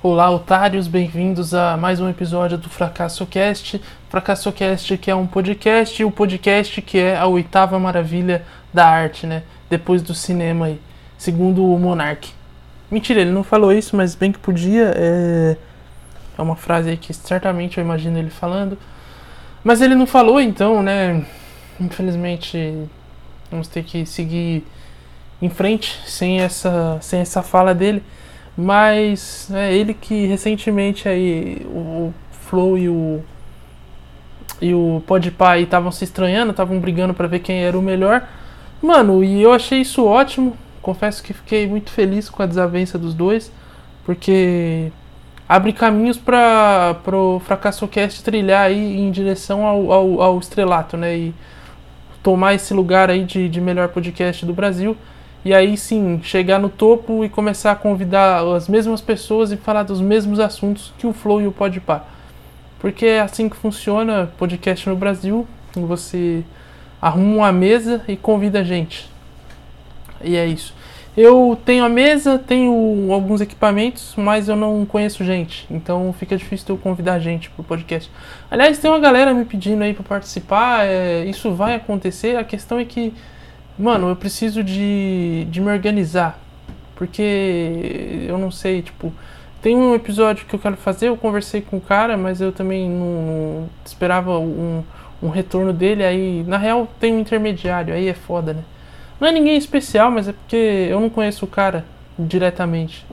Olá, otários, bem-vindos a mais um episódio do FracassoCast. FracassoCast que é um podcast, e o podcast que é a oitava maravilha da arte, né? Depois do cinema aí, segundo o Monark. Mentira, ele não falou isso, mas bem que podia. É, é uma frase aí que certamente eu imagino ele falando. Mas ele não falou, então, né? Infelizmente, vamos ter que seguir em frente sem essa, sem essa fala dele. Mas é ele que recentemente aí o Flow e o e o Podpah estavam se estranhando, estavam brigando para ver quem era o melhor. Mano, e eu achei isso ótimo. Confesso que fiquei muito feliz com a desavença dos dois, porque abre caminhos para o FracassoCast trilhar aí em direção ao, ao, ao, estrelato, né? E tomar esse lugar aí de, de melhor podcast do Brasil e aí sim chegar no topo e começar a convidar as mesmas pessoas e falar dos mesmos assuntos que o Flow e o Podpah. Porque é assim que funciona podcast no Brasil, você arruma uma mesa e convida a gente. E é isso. Eu tenho a mesa, tenho alguns equipamentos, mas eu não conheço gente, então fica difícil eu convidar gente pro podcast. Aliás, tem uma galera me pedindo aí para participar, é, isso vai acontecer. A questão é que Mano, eu preciso de, de me organizar. Porque eu não sei, tipo. Tem um episódio que eu quero fazer, eu conversei com o cara, mas eu também não, esperava um, um retorno dele. Aí, na real, tem um intermediário, aí é foda, né? Não é ninguém especial, mas é porque eu não conheço o cara diretamente.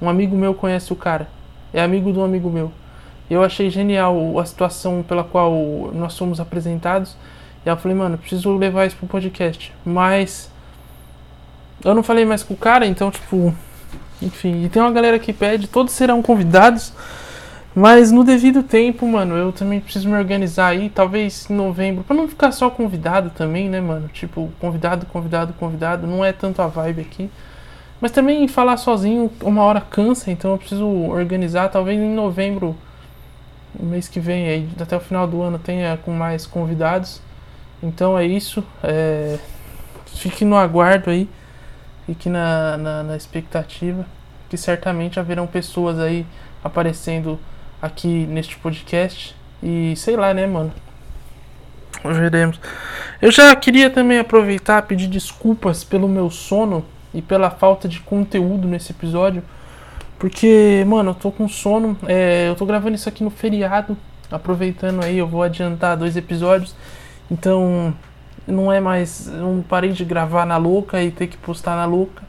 Um amigo meu conhece o cara. É amigo do amigo meu. Eu achei genial a situação pela qual nós somos apresentados. E eu falei, mano, preciso levar isso pro podcast. Mas eu não falei mais com o cara, então, tipo, enfim. E tem uma galera que pede, todos serão convidados. Mas no devido tempo, mano, eu também preciso me organizar aí, talvez em novembro, pra não ficar só convidado também, né, mano? Tipo, convidado, convidado, convidado, não é tanto a vibe aqui. Mas também falar sozinho uma hora cansa, então eu preciso organizar, talvez em novembro, mês que vem, aí, até o final do ano, tenha com mais convidados. Então é isso. É... Fique no aguardo aí. Fique na, na, na, expectativa. Que certamente haverão pessoas aí aparecendo aqui neste podcast. E sei lá, né, mano? Veremos. Eu já queria também aproveitar pedir desculpas pelo meu sono e pela falta de conteúdo nesse episódio. Porque, mano, eu tô com sono. É, eu tô gravando isso aqui no feriado. Aproveitando aí, eu vou adiantar dois episódios. Então, não é mais. Não parei de gravar na louca e ter que postar na louca.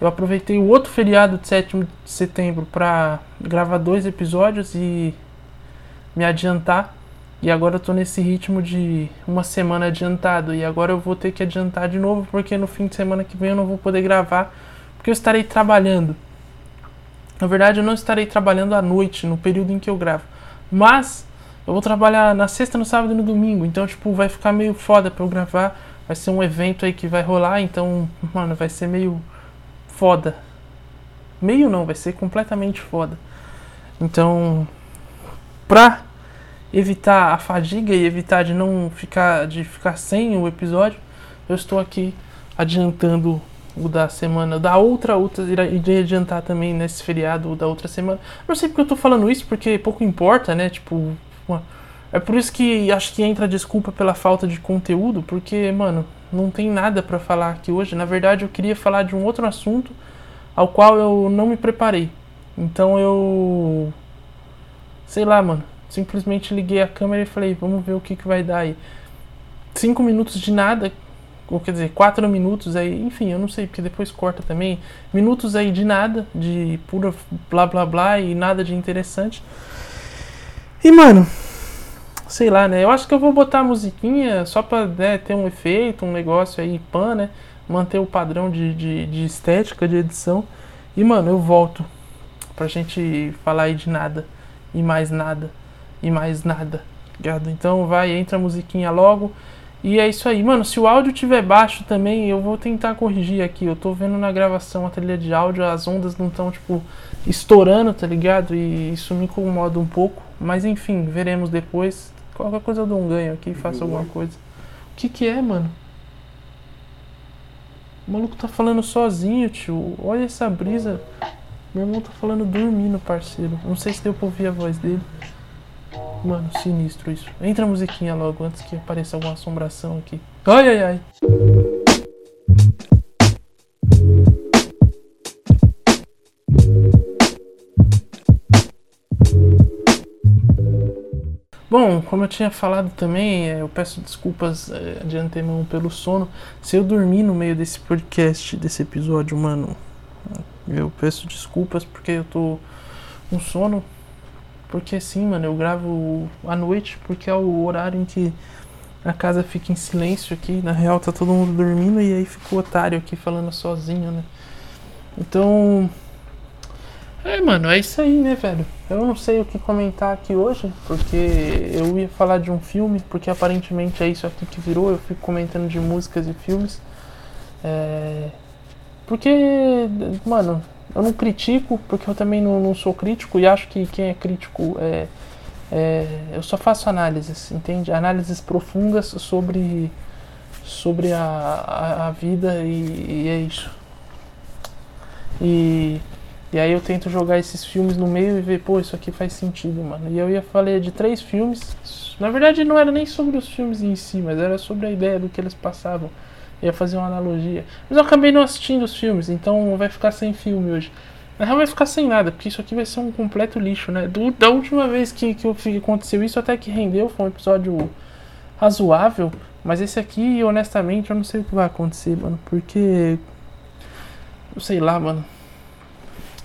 Eu aproveitei o outro feriado de 7 de setembro para gravar dois episódios e me adiantar. E agora eu tô nesse ritmo de uma semana adiantado. E agora eu vou ter que adiantar de novo, porque no fim de semana que vem eu não vou poder gravar, porque eu estarei trabalhando. Na verdade, eu não estarei trabalhando à noite, no período em que eu gravo. Mas eu vou trabalhar na sexta, no sábado e no domingo. Então, tipo, vai ficar meio foda pra eu gravar. Vai ser um evento aí que vai rolar. Então, mano, vai ser meio foda. Meio não, vai ser completamente foda. Então, pra evitar a fadiga e evitar de não ficar de ficar sem o episódio, eu estou aqui adiantando o da semana, da outra, outra irei adiantar também nesse feriado da outra semana. Não sei porque eu tô falando isso, porque pouco importa, né? Tipo, é por isso que acho que entra desculpa pela falta de conteúdo, porque, mano, não tem nada para falar aqui hoje. Na verdade, eu queria falar de um outro assunto ao qual eu não me preparei. Então eu. Sei lá, mano. Simplesmente liguei a câmera e falei, vamos ver o que, que vai dar aí. Cinco minutos de nada, ou quer dizer, quatro minutos aí, enfim, eu não sei, porque depois corta também. Minutos aí de nada, de pura blá blá blá e nada de interessante. E, mano, sei lá, né? Eu acho que eu vou botar a musiquinha só pra né, ter um efeito, um negócio aí, pan, né? Manter o padrão de, de, de estética, de edição. E, mano, eu volto pra gente falar aí de nada. E mais nada. E mais nada. Ligado? Então vai, entra a musiquinha logo. E é isso aí. Mano, se o áudio tiver baixo também, eu vou tentar corrigir aqui. Eu tô vendo na gravação a trilha de áudio, as ondas não estão, tipo, estourando, tá ligado? E isso me incomoda um pouco. Mas enfim, veremos depois. Qualquer coisa eu dou um ganho aqui, faço alguma coisa. O que que é, mano? O maluco tá falando sozinho, tio. Olha essa brisa. Meu irmão tá falando dormindo, parceiro. Não sei se deu pra ouvir a voz dele. Mano, sinistro isso. Entra a musiquinha logo antes que apareça alguma assombração aqui. Ai, ai, ai. Bom, como eu tinha falado também, é, eu peço desculpas é, de antemão pelo sono. Se eu dormir no meio desse podcast, desse episódio, mano, eu peço desculpas porque eu tô com sono. Porque sim, mano, eu gravo à noite porque é o horário em que a casa fica em silêncio aqui. Na real, tá todo mundo dormindo e aí fica o otário aqui falando sozinho, né? Então, é, mano, é isso aí, né, velho? Eu não sei o que comentar aqui hoje, porque eu ia falar de um filme, porque aparentemente é isso aqui que virou, eu fico comentando de músicas e filmes. É... Porque, mano, eu não critico, porque eu também não, não sou crítico e acho que quem é crítico é, é. Eu só faço análises, entende? Análises profundas sobre, sobre a, a, a vida e, e é isso. E e aí eu tento jogar esses filmes no meio e ver, pô, isso aqui faz sentido, mano. E eu ia falar de três filmes. Na verdade não era nem sobre os filmes em si, mas era sobre a ideia do que eles passavam. Eu ia fazer uma analogia. Mas eu acabei não assistindo os filmes, então vai ficar sem filme hoje. Na real vai ficar sem nada, porque isso aqui vai ser um completo lixo, né? Do, da última vez que, que, aconteceu isso até que rendeu, foi um episódio razoável. Mas esse aqui, honestamente, eu não sei o que vai acontecer, mano. Porque. Sei lá, mano.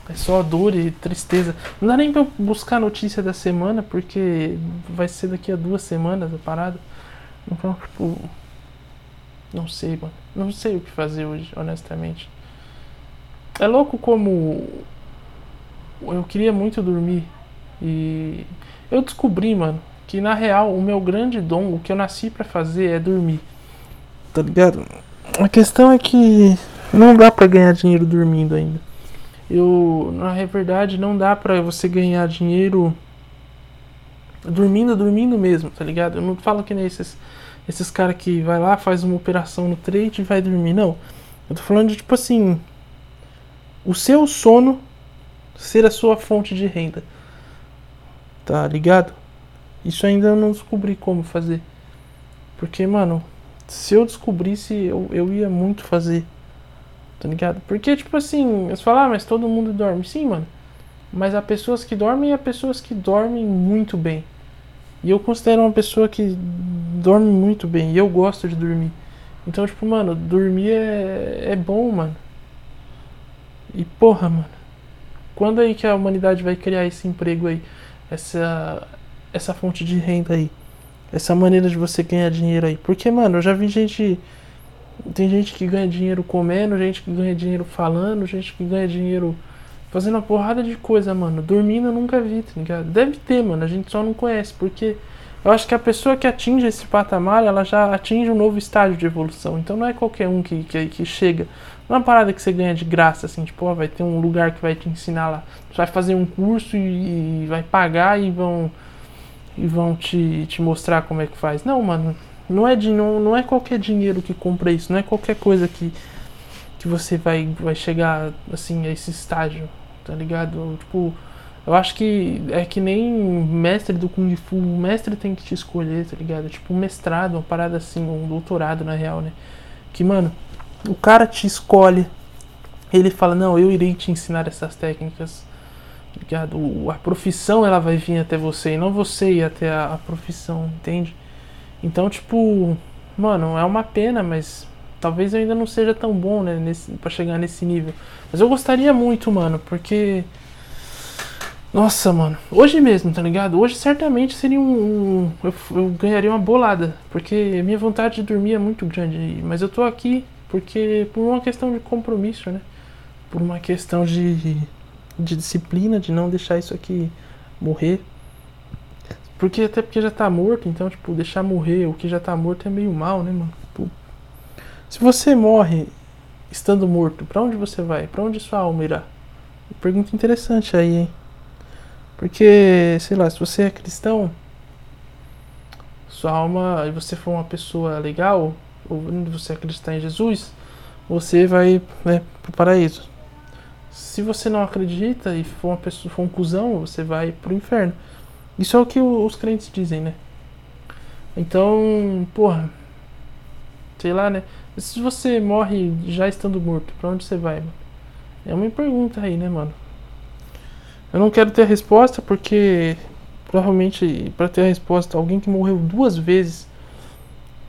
É só dor e tristeza. Não dá nem pra buscar a notícia da semana, porque vai ser daqui a duas semanas a parada. Então, tipo. Não sei, mano. Não sei o que fazer hoje, honestamente. É louco como. Eu queria muito dormir. E. Eu descobri, mano, que na real o meu grande dom, o que eu nasci para fazer é dormir. Tá ligado? A questão é que não dá para ganhar dinheiro dormindo ainda eu na verdade não dá pra você ganhar dinheiro dormindo, dormindo mesmo, tá ligado? Eu não falo que nem esses, esses caras que vai lá, faz uma operação no trade e vai dormir, não. Eu tô falando de tipo assim, o seu sono ser a sua fonte de renda. Tá ligado? Isso ainda eu não descobri como fazer. Porque, mano, se eu descobrisse, eu, eu ia muito fazer. Tá ligado? Porque, tipo assim, você fala, ah, mas todo mundo dorme. Sim, mano. Mas há pessoas que dormem e há pessoas que dormem muito bem. E eu considero uma pessoa que dorme muito bem. E eu gosto de dormir. Então, tipo, mano, dormir é, é bom, mano. E porra, mano. Quando aí que a humanidade vai criar esse emprego aí? Essa, essa fonte de renda aí? Essa maneira de você ganhar dinheiro aí? Porque, mano, eu já vi gente tem gente que ganha dinheiro comendo, gente que ganha dinheiro falando, gente que ganha dinheiro fazendo uma porrada de coisa, mano. Dormindo eu nunca vi, tá ligado? Deve ter, mano, a gente só não conhece, porque eu acho que a pessoa que atinge esse patamar, ela já atinge um novo estágio de evolução. Então não é qualquer um que, que, que chega. Não é uma parada que você ganha de graça, assim, tipo, ó, vai ter um lugar que vai te ensinar lá. Você vai fazer um curso e, e vai pagar e vão. E vão te, te mostrar como é que faz. Não, mano, não é, de, não, não é qualquer dinheiro que compra isso, não é qualquer coisa que, que você vai, vai chegar assim a esse estágio, tá ligado? Tipo, eu acho que é que nem mestre do Kung Fu, o mestre tem que te escolher, tá ligado? Tipo, um mestrado, uma parada assim, um doutorado na real, né? Que, mano, o cara te escolhe, ele fala, não, eu irei te ensinar essas técnicas, tá ligado? A profissão ela vai vir até você e não você ir até a, a profissão, entende? Então, tipo, mano, é uma pena, mas talvez eu ainda não seja tão bom, né, nesse, pra chegar nesse nível. Mas eu gostaria muito, mano, porque. Nossa, mano, hoje mesmo, tá ligado? Hoje certamente seria um. um eu, eu, ganharia uma bolada, porque minha vontade de dormir é muito grande. Mas eu tô aqui porque por uma questão de compromisso, né? Por uma questão de, de disciplina, de não deixar isso aqui morrer. Porque até porque já tá morto, então, tipo, deixar morrer o que já tá morto é meio mal, né, mano? Tipo, se você morre estando morto, para onde você vai? Para onde sua alma irá? Pergunta interessante aí, hein? Porque, sei lá, se você é cristão, sua alma, e você for uma pessoa legal, ou você acreditar em Jesus, você vai né, pro paraíso. Se você não acredita e for uma pessoa, for um cuzão, você vai pro inferno. Isso é o que os crentes dizem, né? Então, porra. Sei lá, né? Se você morre já estando morto, pra onde você vai, mano? É uma pergunta aí, né, mano? Eu não quero ter a resposta porque provavelmente para ter a resposta alguém que morreu duas vezes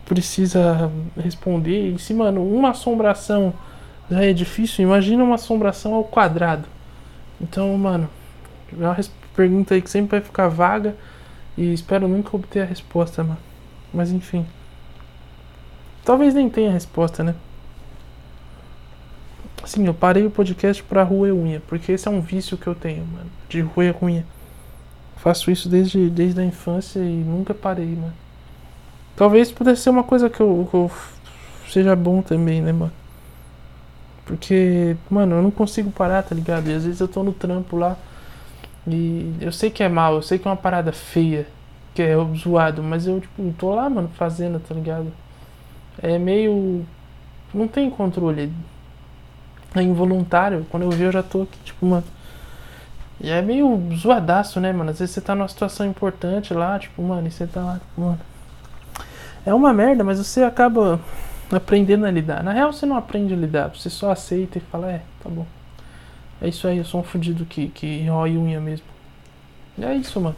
precisa responder. E se, mano, uma assombração já é difícil, imagina uma assombração ao quadrado. Então, mano, é uma pergunta aí que sempre vai ficar vaga e espero nunca obter a resposta, mano. Mas enfim. Talvez nem tenha resposta, né? Sim, eu parei o podcast pra roer unha, porque esse é um vício que eu tenho, mano, de roer unha. Faço isso desde, desde a infância e nunca parei, mano. Talvez pudesse ser uma coisa que eu, que eu seja bom também, né, mano? Porque, mano, eu não consigo parar, tá ligado? E às vezes eu tô no trampo lá e eu sei que é mal, eu sei que é uma parada feia, que é zoado, mas eu, tipo, tô lá, mano, fazendo, tá ligado? É meio. Não tem controle é involuntário. Quando eu vi, eu já tô aqui, tipo, mano. E é meio zoadaço, né, mano? Às vezes você tá numa situação importante lá, tipo, mano, e você tá lá, tipo, mano. É uma merda, mas você acaba aprendendo a lidar. Na real, você não aprende a lidar, você só aceita e fala, é, tá bom. É isso aí, eu sou um fudido que, que rói unha mesmo. E é isso, mano.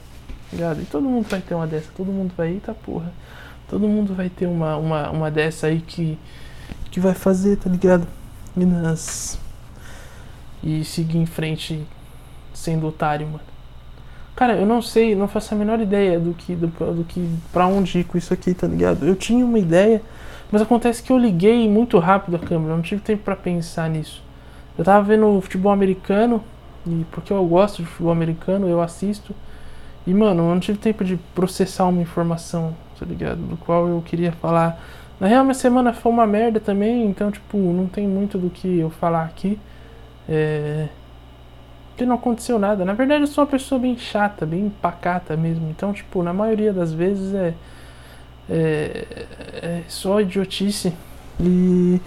Ligado? E todo mundo vai ter uma dessa, todo mundo vai, eita porra. Todo mundo vai ter uma, uma, uma dessa aí que, que vai fazer, tá ligado? Minas. E seguir em frente sendo otário, mano. Cara, eu não sei, não faço a menor ideia do que, do, do que pra onde ir com isso aqui, tá ligado? Eu tinha uma ideia, mas acontece que eu liguei muito rápido a câmera, não tive tempo para pensar nisso. Eu tava vendo futebol americano, e porque eu gosto de futebol americano, eu assisto. E, mano, eu não tive tempo de processar uma informação, tá ligado? Do qual eu queria falar na real, minha semana foi uma merda também, então, tipo, não tem muito do que eu falar aqui. É. Porque não aconteceu nada. Na verdade, eu sou uma pessoa bem chata, bem pacata mesmo. Então, tipo, na maioria das vezes é. É, é só idiotice e.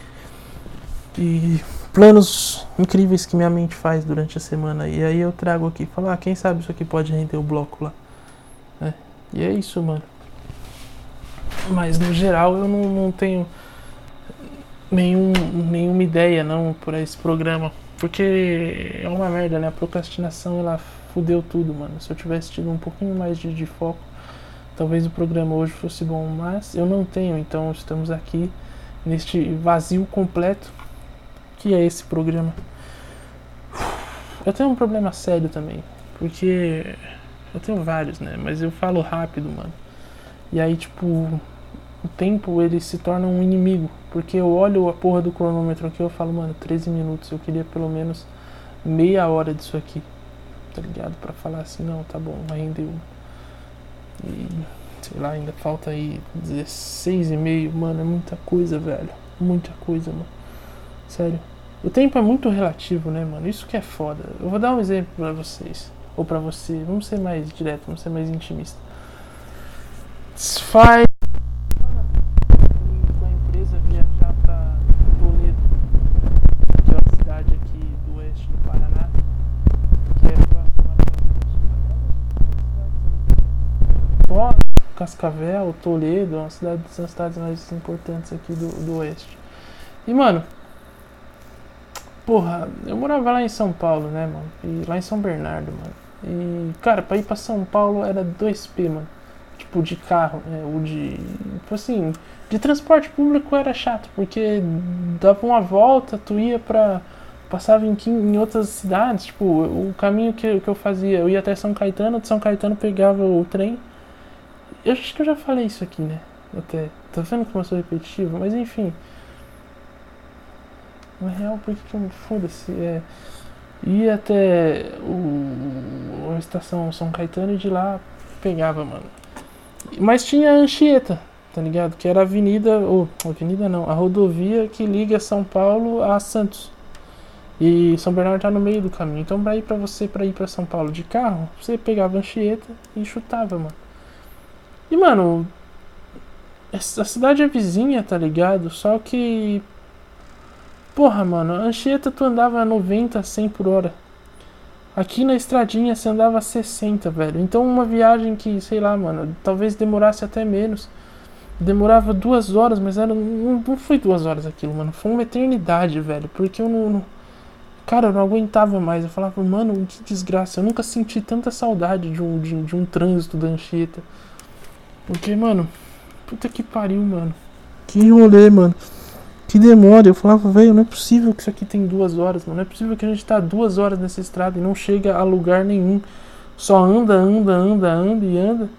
E planos incríveis que minha mente faz durante a semana. E aí eu trago aqui, falar, ah, quem sabe isso aqui pode render o bloco lá. É. E é isso, mano. Mas no geral eu não, não tenho nenhum, nenhuma ideia não para esse programa. Porque é uma merda, né? A procrastinação ela fudeu tudo, mano. Se eu tivesse tido um pouquinho mais de, de foco, talvez o programa hoje fosse bom. Mas eu não tenho, então estamos aqui neste vazio completo que é esse programa. Eu tenho um problema sério também, porque eu tenho vários, né? Mas eu falo rápido, mano. E aí, tipo, o tempo ele se torna um inimigo. Porque eu olho a porra do cronômetro aqui e eu falo, mano, 13 minutos, eu queria pelo menos meia hora disso aqui. Tá ligado? Pra falar assim, não, tá bom, vai render. E sei lá, ainda falta aí 16 e meio, mano, é muita coisa, velho. Muita coisa, mano. Sério. O tempo é muito relativo, né, mano? Isso que é foda. Eu vou dar um exemplo pra vocês. Ou pra você. Vamos ser mais direto, vamos ser mais intimista. Faz Cascavel, Toledo, uma cidade, são cidades mais importantes aqui do, do oeste. E, mano, porra, eu morava lá em São Paulo, né, mano? E lá em São Bernardo, mano. E, cara, pra ir pra São Paulo era 2P, mano. Tipo, de carro, né? Ou de. Tipo assim, de transporte público era chato, porque dava uma volta, tu ia pra. Passava em, em outras cidades, tipo, o caminho que, que eu fazia, eu ia até São Caetano, de São Caetano pegava o trem eu acho que eu já falei isso aqui, né? Até. Tô vendo como eu sou repetitivo, mas enfim. Na real, por que eu foda-se? É. Ia até o, a estação São Caetano e de lá pegava, mano. Mas tinha a Anchieta, tá ligado? Que era a avenida, ou avenida não, a rodovia que liga São Paulo a Santos. E São Bernardo tá no meio do caminho. Então, pra ir pra você, pra ir pra São Paulo de carro, você pegava a Anchieta e chutava, mano. E, mano, a cidade é vizinha, tá ligado? Só que. Porra, mano, Anchieta tu andava 90, 100 por hora. Aqui na estradinha você andava 60, velho. Então uma viagem que, sei lá, mano, talvez demorasse até menos. Demorava duas horas, mas era, não, não foi duas horas aquilo, mano. Foi uma eternidade, velho. Porque eu não, não. Cara, eu não aguentava mais. Eu falava, mano, que desgraça. Eu nunca senti tanta saudade de um, de, de um trânsito da Anchieta. Porque, mano, puta que pariu, mano. Que rolê, mano que demora. Eu falava, velho, não é possível que isso aqui tem duas horas, mano. Não é possível que a gente tá duas horas nessa estrada e não chega a lugar nenhum. Só anda, anda, anda, anda e anda.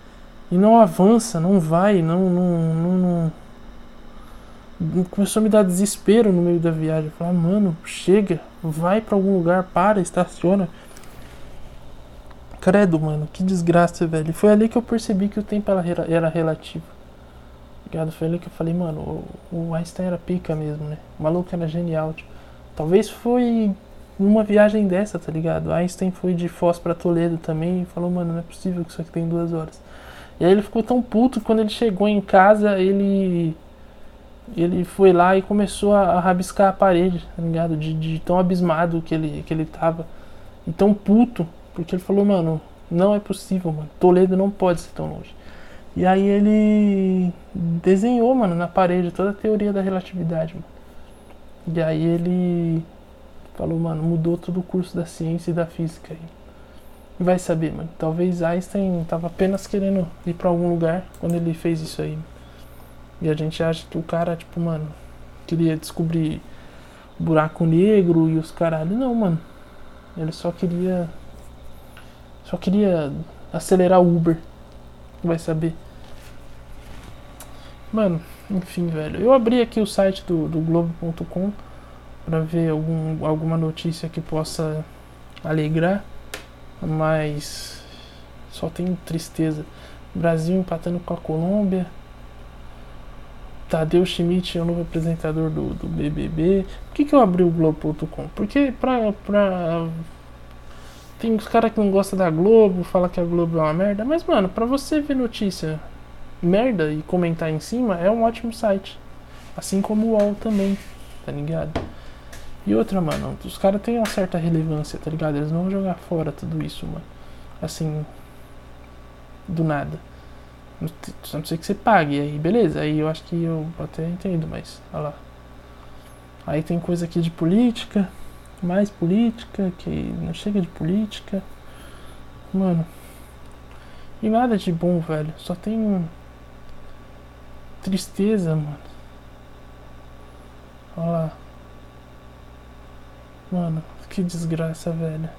E não avança, não vai, não. não, não, não... Começou a me dar desespero no meio da viagem. Eu falava, mano, chega, vai para algum lugar, para, estaciona. Credo, mano, que desgraça, velho. Foi ali que eu percebi que o tempo era relativo ligado? Foi ali que eu falei, mano, o, o Einstein era pica mesmo, né? O maluco era genial, tipo. Talvez foi numa viagem dessa, tá ligado? Einstein foi de Foz para Toledo também e falou, mano, não é possível que isso aqui tem duas horas. E aí ele ficou tão puto quando ele chegou em casa, ele ele foi lá e começou a, a rabiscar a parede, tá ligado? De, de, tão abismado que ele, que ele tava. E tão puto, porque ele falou, mano, não é possível, mano. Toledo não pode ser tão longe. E aí ele desenhou, mano, na parede toda a teoria da relatividade, mano. E aí ele falou, mano, mudou todo o curso da ciência e da física aí. Vai saber, mano. Talvez Einstein tava apenas querendo ir para algum lugar quando ele fez isso aí. E a gente acha que o cara, tipo, mano, queria descobrir buraco negro e os caralho. Não, mano. Ele só queria. Só queria acelerar o Uber. Vai saber. Mano, enfim, velho. Eu abri aqui o site do, do Globo.com para ver algum, alguma notícia que possa alegrar, mas só tem tristeza. Brasil empatando com a Colômbia. Tadeu Schmidt é o novo apresentador do, do BBB. Por que, que eu abri o Globo.com? Porque pra, pra. Tem os caras que não gostam da Globo, fala que a Globo é uma merda. Mas, mano, pra você ver notícia merda e comentar em cima, é um ótimo site. Assim como o UOL também, tá ligado? E outra, mano, os caras têm uma certa relevância, tá ligado? Eles não vão jogar fora tudo isso, mano. Assim, do nada. Só não sei que você pague, aí beleza, aí eu acho que eu até entendo, mas olha lá. Aí tem coisa aqui de política, mais política, que não chega de política. Mano. E nada de bom, velho. Só tem tristeza, mano. Olha lá. Mano, que desgraça, velho.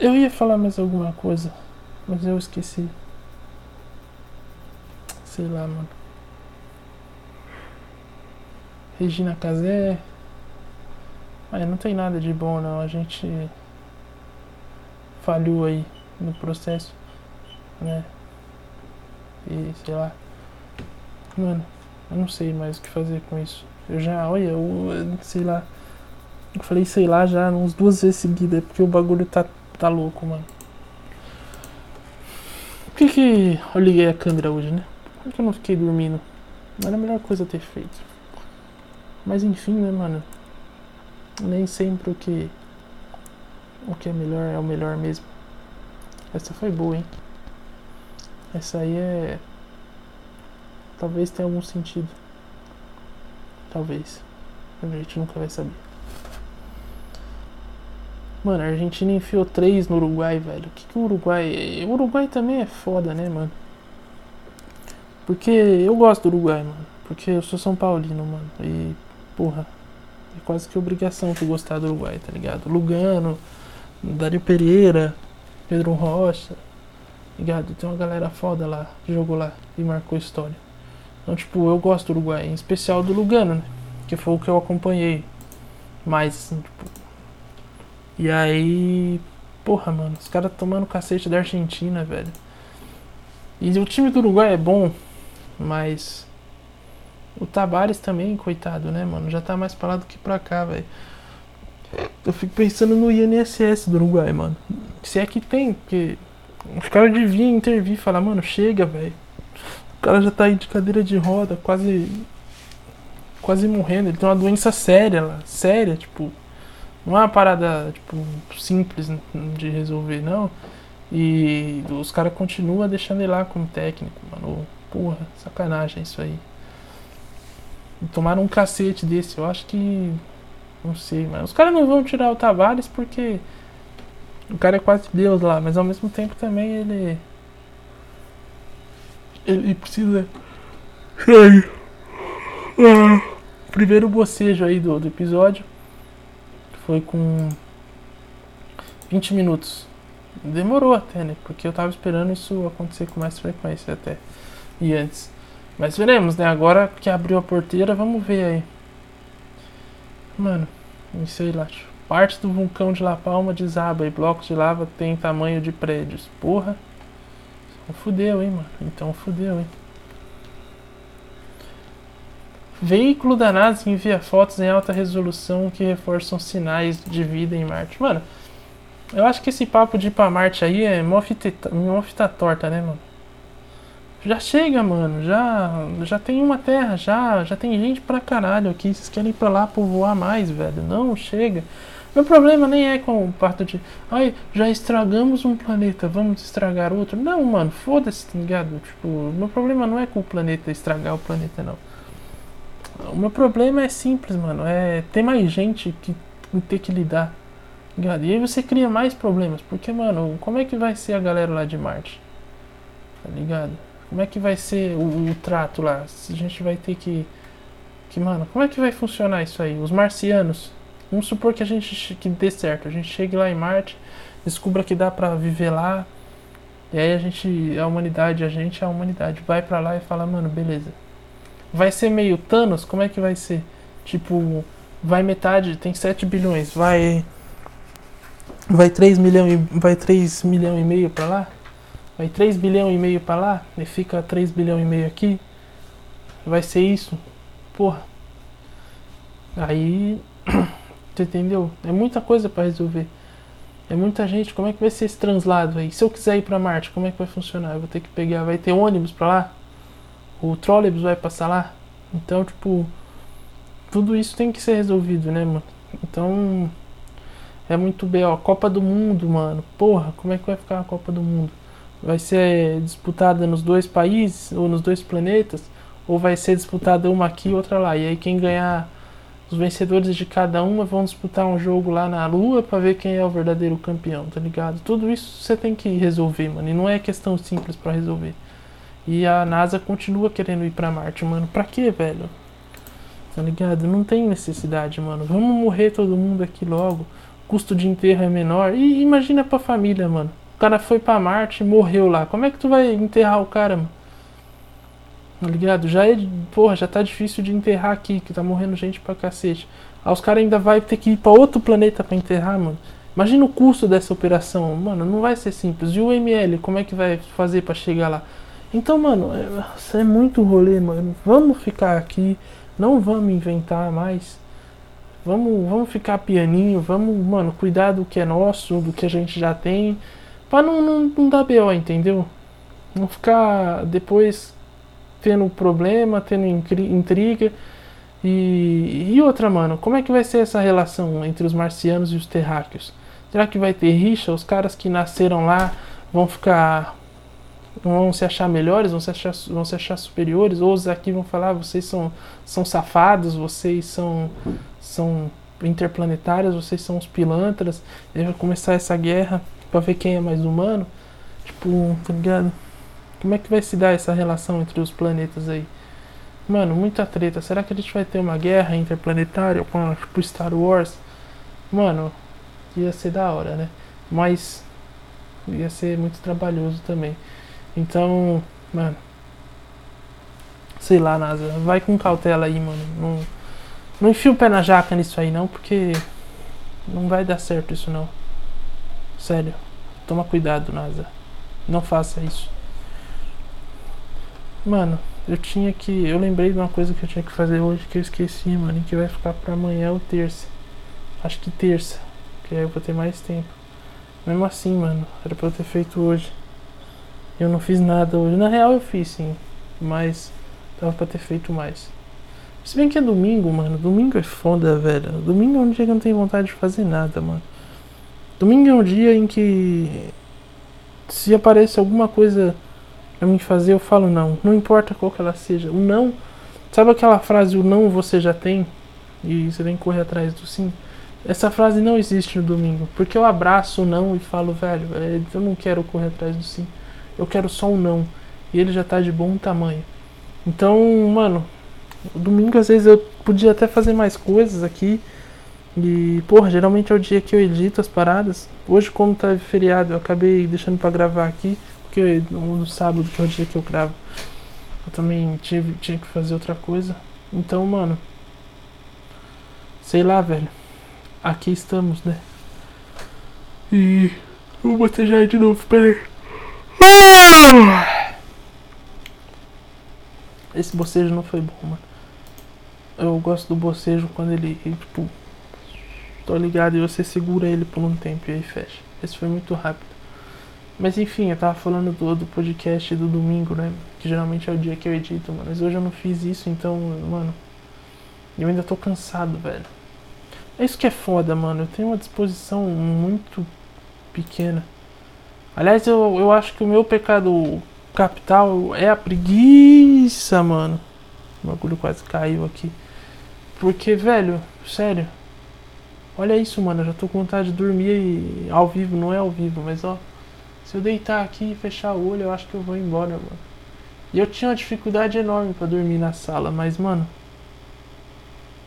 Eu ia falar mais alguma coisa, mas eu esqueci. Sei lá, mano. Regina Casé. Mas não tem nada de bom, não. A gente falhou aí no processo, né? E sei lá. Mano, eu não sei mais o que fazer com isso. Eu já, olha, eu, sei lá. Eu falei sei lá já uns duas vezes seguidas, porque o bagulho tá, tá louco, mano. Por que que eu liguei a câmera hoje, né? Por que eu não fiquei dormindo? Era a melhor coisa ter feito. Mas enfim, né, mano? Nem sempre o que o que é melhor é o melhor mesmo. Essa foi boa, hein? Essa aí é. Talvez tenha algum sentido. Talvez. A gente nunca vai saber. Mano, a Argentina enfiou três no Uruguai, velho. O que, que o Uruguai. O Uruguai também é foda, né, mano? Porque eu gosto do Uruguai, mano. Porque eu sou São Paulino, mano. E, porra, é quase que obrigação tu gostar do Uruguai, tá ligado? Lugano, Dario Pereira, Pedro Rocha, ligado? Tem uma galera foda lá, que jogou lá e marcou história. Então, tipo, eu gosto do Uruguai, em especial do Lugano, né? Que foi o que eu acompanhei mais, assim, tipo. E aí, porra, mano, os caras tomando cacete da Argentina, velho. E o time do Uruguai é bom, mas o Tabares também, coitado, né, mano? Já tá mais pra lá do que pra cá, velho. Eu fico pensando no INSS do Uruguai, mano. Se é que tem, porque os caras deviam intervir falar, mano, chega, velho. O cara já tá aí de cadeira de roda, quase quase morrendo. Ele tem uma doença séria lá, séria, tipo. Não é uma parada, tipo, simples de resolver, não. E os caras continuam deixando ele lá como técnico, mano. Porra, sacanagem isso aí. Tomaram um cacete desse, eu acho que. Não sei, mas os caras não vão tirar o Tavares porque. O cara é quase Deus lá, mas ao mesmo tempo também ele. Ele precisa. Ah, primeiro bocejo aí do, do episódio foi com 20 minutos. Demorou até, né? Porque eu tava esperando isso acontecer com mais frequência até. E antes. Mas veremos, né? Agora que abriu a porteira, vamos ver aí. Mano, sei lá. Parte do vulcão de La Palma desaba e blocos de lava têm tamanho de prédios. Porra. Então fudeu, hein, mano. Então fudeu, hein. Veículo da NASA envia fotos em alta resolução que reforçam sinais de vida em Marte. Mano, eu acho que esse papo de ir pra Marte aí é mó fita torta, né, mano? Já chega, mano. Já já tem uma terra, já já tem gente pra caralho aqui. Vocês querem ir pra lá povoar mais, velho? Não, chega. Meu problema nem é com o parto de. Ai, já estragamos um planeta, vamos estragar outro. Não, mano, foda-se, tá ligado? Tipo, meu problema não é com o planeta estragar o planeta, não. O meu problema é simples, mano. É ter mais gente que ter que lidar. Tá ligado? E aí você cria mais problemas. Porque, mano, como é que vai ser a galera lá de Marte? Tá ligado? Como é que vai ser o, o trato lá? Se a gente vai ter que. Que, mano, como é que vai funcionar isso aí? Os marcianos. Vamos supor que a gente que dê certo. A gente chegue lá em Marte, descubra que dá pra viver lá. E aí a gente, a humanidade, a gente, a humanidade, vai pra lá e fala, mano, beleza. Vai ser meio Thanos? Como é que vai ser? Tipo, vai metade, tem 7 bilhões, vai. Vai 3 milhão e. Vai 3 milhão e meio pra lá? Vai 3 bilhão e meio pra lá e fica 3 bilhão e meio aqui. Vai ser isso. Porra. Aí. Tu entendeu? É muita coisa para resolver. É muita gente. Como é que vai ser esse translado aí? Se eu quiser ir para Marte, como é que vai funcionar? Eu vou ter que pegar. Vai ter ônibus para lá? O trolleybus vai passar lá? Então, tipo. Tudo isso tem que ser resolvido, né, mano? Então. É muito ó. Copa do Mundo, mano. Porra, como é que vai ficar a Copa do Mundo? vai ser disputada nos dois países ou nos dois planetas, ou vai ser disputada uma aqui e outra lá. E aí quem ganhar os vencedores de cada uma vão disputar um jogo lá na Lua para ver quem é o verdadeiro campeão, tá ligado? Tudo isso você tem que resolver, mano. E não é questão simples para resolver. E a NASA continua querendo ir para Marte, mano. Pra quê, velho? Tá ligado? Não tem necessidade, mano. Vamos morrer todo mundo aqui logo. custo de enterro é menor. E imagina pra família, mano. O cara foi pra Marte e morreu lá. Como é que tu vai enterrar o cara, mano? Tá ligado? Já é. Porra, já tá difícil de enterrar aqui, que tá morrendo gente pra cacete. Aí os caras ainda vai ter que ir pra outro planeta pra enterrar, mano. Imagina o custo dessa operação. Mano, não vai ser simples. E o ML, como é que vai fazer para chegar lá? Então, mano, é, é muito rolê, mano. Vamos ficar aqui. Não vamos inventar mais. Vamos, vamos ficar pianinho. Vamos, mano, cuidar do que é nosso, do que a gente já tem. Pra não, não, não dar BO, entendeu? Não ficar depois tendo problema, tendo intriga. E, e outra, mano, como é que vai ser essa relação entre os marcianos e os terráqueos? Será que vai ter rixa? Os caras que nasceram lá vão ficar. vão se achar melhores, vão se achar, vão se achar superiores? Ou os aqui vão falar, vocês são, são safados, vocês são, são interplanetários, vocês são os pilantras. E vai começar essa guerra pra ver quem é mais humano. Tipo, tá ligado? Como é que vai se dar essa relação entre os planetas aí? Mano, muita treta. Será que a gente vai ter uma guerra interplanetária com tipo Star Wars? Mano, ia ser da hora, né? Mas ia ser muito trabalhoso também. Então, mano. Sei lá, NASA. Vai com cautela aí, mano. Não, não enfia o pé na jaca nisso aí, não, porque não vai dar certo isso, não. Sério. Toma cuidado, NASA. Não faça isso. Mano, eu tinha que. Eu lembrei de uma coisa que eu tinha que fazer hoje que eu esqueci, mano. E que vai ficar pra amanhã ou terça. Acho que terça. Que aí eu vou ter mais tempo. Mesmo assim, mano. Era pra eu ter feito hoje. Eu não fiz nada hoje. Na real eu fiz sim. Mas tava pra ter feito mais. Se bem que é domingo, mano. Domingo é foda, velho. Domingo é um dia que eu não tenho vontade de fazer nada, mano. Domingo é um dia em que. Se aparece alguma coisa pra mim fazer, eu falo não. Não importa qual que ela seja. O não. Sabe aquela frase, o não você já tem? E você tem que correr atrás do sim? Essa frase não existe no domingo. Porque eu abraço o não e falo, velho, é, eu não quero correr atrás do sim. Eu quero só um não. E ele já tá de bom tamanho. Então, mano, Domingo, às vezes, eu podia até fazer mais coisas aqui. E, porra, geralmente é o dia que eu edito as paradas. Hoje, como tá feriado, eu acabei deixando pra gravar aqui. Porque no sábado, que é o dia que eu gravo, eu também tive, tinha que fazer outra coisa. Então, mano. Sei lá, velho. Aqui estamos, né? E. Vou botejar de novo, peraí. Esse bocejo não foi bom, mano. Eu gosto do bocejo quando ele, tipo, tô ligado e você segura ele por um tempo e aí fecha. Esse foi muito rápido. Mas enfim, eu tava falando do, do podcast do domingo, né? Que geralmente é o dia que eu edito, mano. Mas hoje eu não fiz isso, então, mano. Eu ainda tô cansado, velho. É isso que é foda, mano. Eu tenho uma disposição muito pequena. Aliás, eu, eu acho que o meu pecado capital é a preguiça, mano. O bagulho quase caiu aqui. Porque, velho, sério. Olha isso, mano. Eu já tô com vontade de dormir ao vivo. Não é ao vivo, mas ó. Se eu deitar aqui e fechar o olho, eu acho que eu vou embora, mano. E eu tinha uma dificuldade enorme para dormir na sala, mas, mano.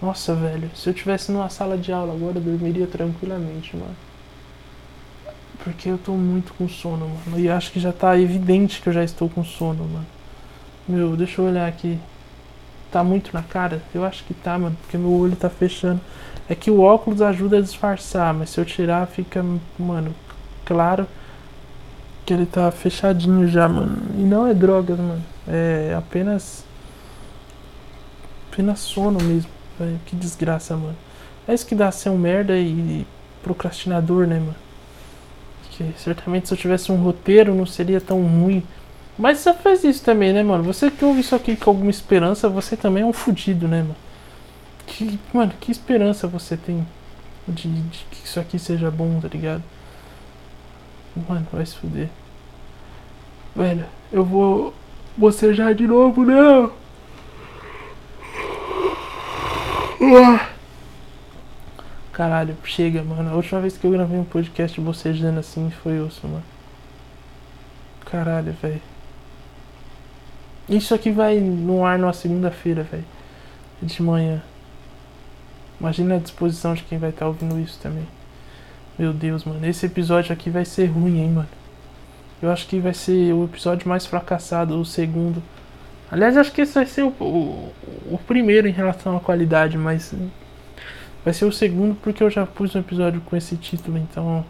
Nossa, velho. Se eu tivesse numa sala de aula agora, eu dormiria tranquilamente, mano. Porque eu tô muito com sono, mano. E acho que já tá evidente que eu já estou com sono, mano. Meu, deixa eu olhar aqui tá muito na cara? Eu acho que tá, mano, porque meu olho tá fechando. É que o óculos ajuda a disfarçar, mas se eu tirar fica, mano, claro que ele tá fechadinho já, mano. E não é drogas, mano. É apenas. apenas sono mesmo. Véio. Que desgraça, mano. É isso que dá ser um merda e procrastinador, né, mano? Porque certamente se eu tivesse um roteiro não seria tão ruim. Mas você faz isso também, né, mano? Você que ouve isso aqui com alguma esperança, você também é um fudido, né, mano? Que, mano, que esperança você tem de, de que isso aqui seja bom, tá ligado? Mano, vai se fuder. Velho, eu vou bocejar de novo, não! Caralho, chega, mano. A última vez que eu gravei um podcast bocejando assim foi osso, mano. Caralho, velho. Isso aqui vai no ar numa segunda-feira, velho. De manhã. Imagina a disposição de quem vai estar tá ouvindo isso também. Meu Deus, mano. Esse episódio aqui vai ser ruim, hein, mano. Eu acho que vai ser o episódio mais fracassado, o segundo. Aliás, acho que esse vai ser o, o, o primeiro em relação à qualidade, mas. Vai ser o segundo porque eu já pus um episódio com esse título, então.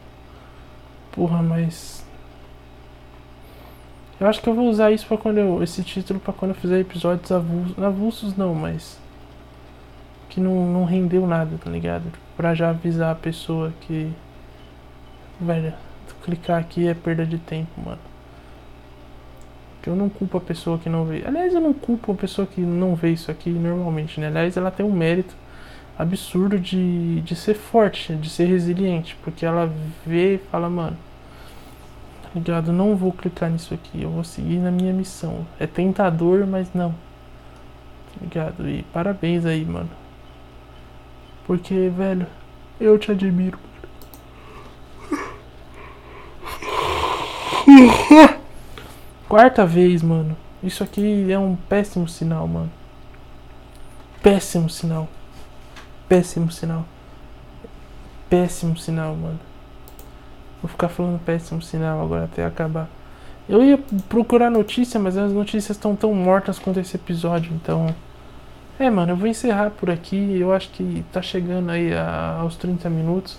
Porra, mas eu acho que eu vou usar isso para quando eu, esse título para quando eu fizer episódios avulsos, avulsos não, mas que não, não rendeu nada, tá ligado? Pra já avisar a pessoa que velho, clicar aqui é perda de tempo, mano. Eu não culpo a pessoa que não vê. Aliás, eu não culpo a pessoa que não vê isso aqui normalmente, né? Aliás, ela tem um mérito absurdo de, de ser forte, de ser resiliente, porque ela vê e fala, mano, ligado? Não vou clicar nisso aqui, eu vou seguir na minha missão. É tentador, mas não. Tá ligado? E parabéns aí, mano. Porque, velho, eu te admiro. Quarta vez, mano. Isso aqui é um péssimo sinal, mano. Péssimo sinal. Péssimo sinal. Péssimo sinal, mano. Vou ficar falando péssimo sinal agora até acabar. Eu ia procurar notícia, mas as notícias estão tão mortas quanto esse episódio, então. É, mano, eu vou encerrar por aqui. Eu acho que tá chegando aí a, aos 30 minutos.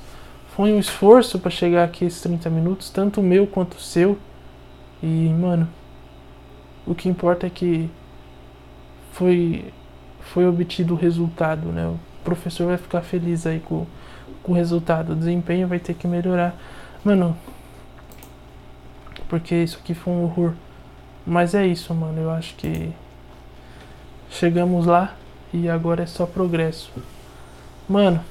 Foi um esforço para chegar aqui esses 30 minutos, tanto o meu quanto o seu. E, mano, o que importa é que foi foi obtido o resultado, né? O professor vai ficar feliz aí com, com o resultado. O desempenho vai ter que melhorar. Mano. Porque isso aqui foi um horror. Mas é isso, mano. Eu acho que. Chegamos lá. E agora é só progresso. Mano,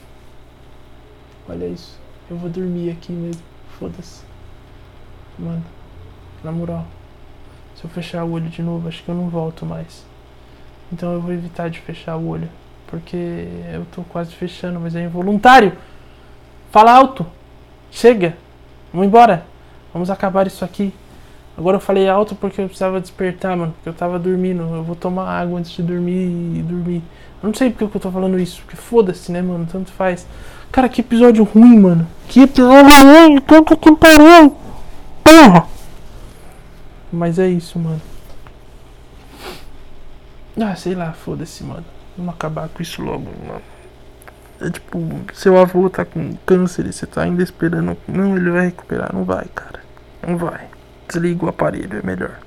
olha isso. Eu vou dormir aqui mesmo. Foda-se. Mano, na moral. Se eu fechar o olho de novo, acho que eu não volto mais. Então eu vou evitar de fechar o olho. Porque eu tô quase fechando, mas é involuntário. Fala alto. Chega. Vamos embora. Vamos acabar isso aqui. Agora eu falei alto porque eu precisava despertar, mano. Porque eu tava dormindo. Eu vou tomar água antes de dormir e dormir. Eu não sei porque eu tô falando isso. Porque foda-se, né, mano? Tanto faz. Cara, que episódio ruim, mano. Que episódio ruim. Tanto que pariu. Porra. Mas é isso, mano. Ah, sei lá, foda-se, mano. Vamos acabar com isso logo, mano. É tipo, seu avô tá com câncer e você tá ainda esperando. Não, ele vai recuperar. Não vai, cara. Não vai. Desliga o aparelho, é melhor.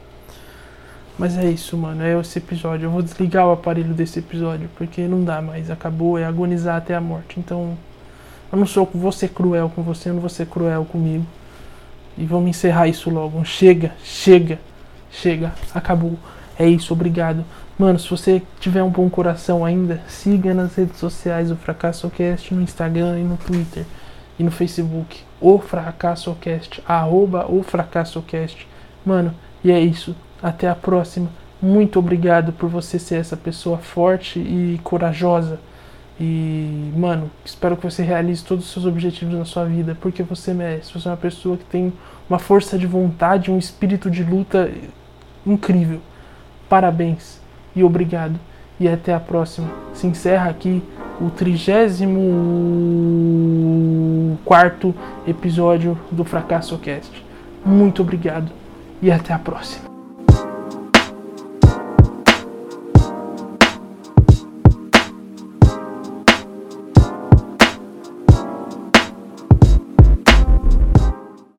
Mas é isso, mano. É esse episódio. Eu vou desligar o aparelho desse episódio. Porque não dá mais. Acabou. É agonizar até a morte. Então. Eu não sou. Vou ser cruel com você. Eu não vou ser cruel comigo. E vamos encerrar isso logo. Chega, chega, chega. Acabou. É isso. Obrigado. Mano, se você tiver um bom coração ainda, siga nas redes sociais o FracassoCast no Instagram e no Twitter e no Facebook. O FracassoCast, arroba o FracassoCast. Mano, e é isso. Até a próxima. Muito obrigado por você ser essa pessoa forte e corajosa. E, mano, espero que você realize todos os seus objetivos na sua vida, porque você merece. Você é uma pessoa que tem uma força de vontade, um espírito de luta incrível. Parabéns e obrigado. E até a próxima. Se encerra aqui o 34 episódio do Fracasso Cast. Muito obrigado e até a próxima.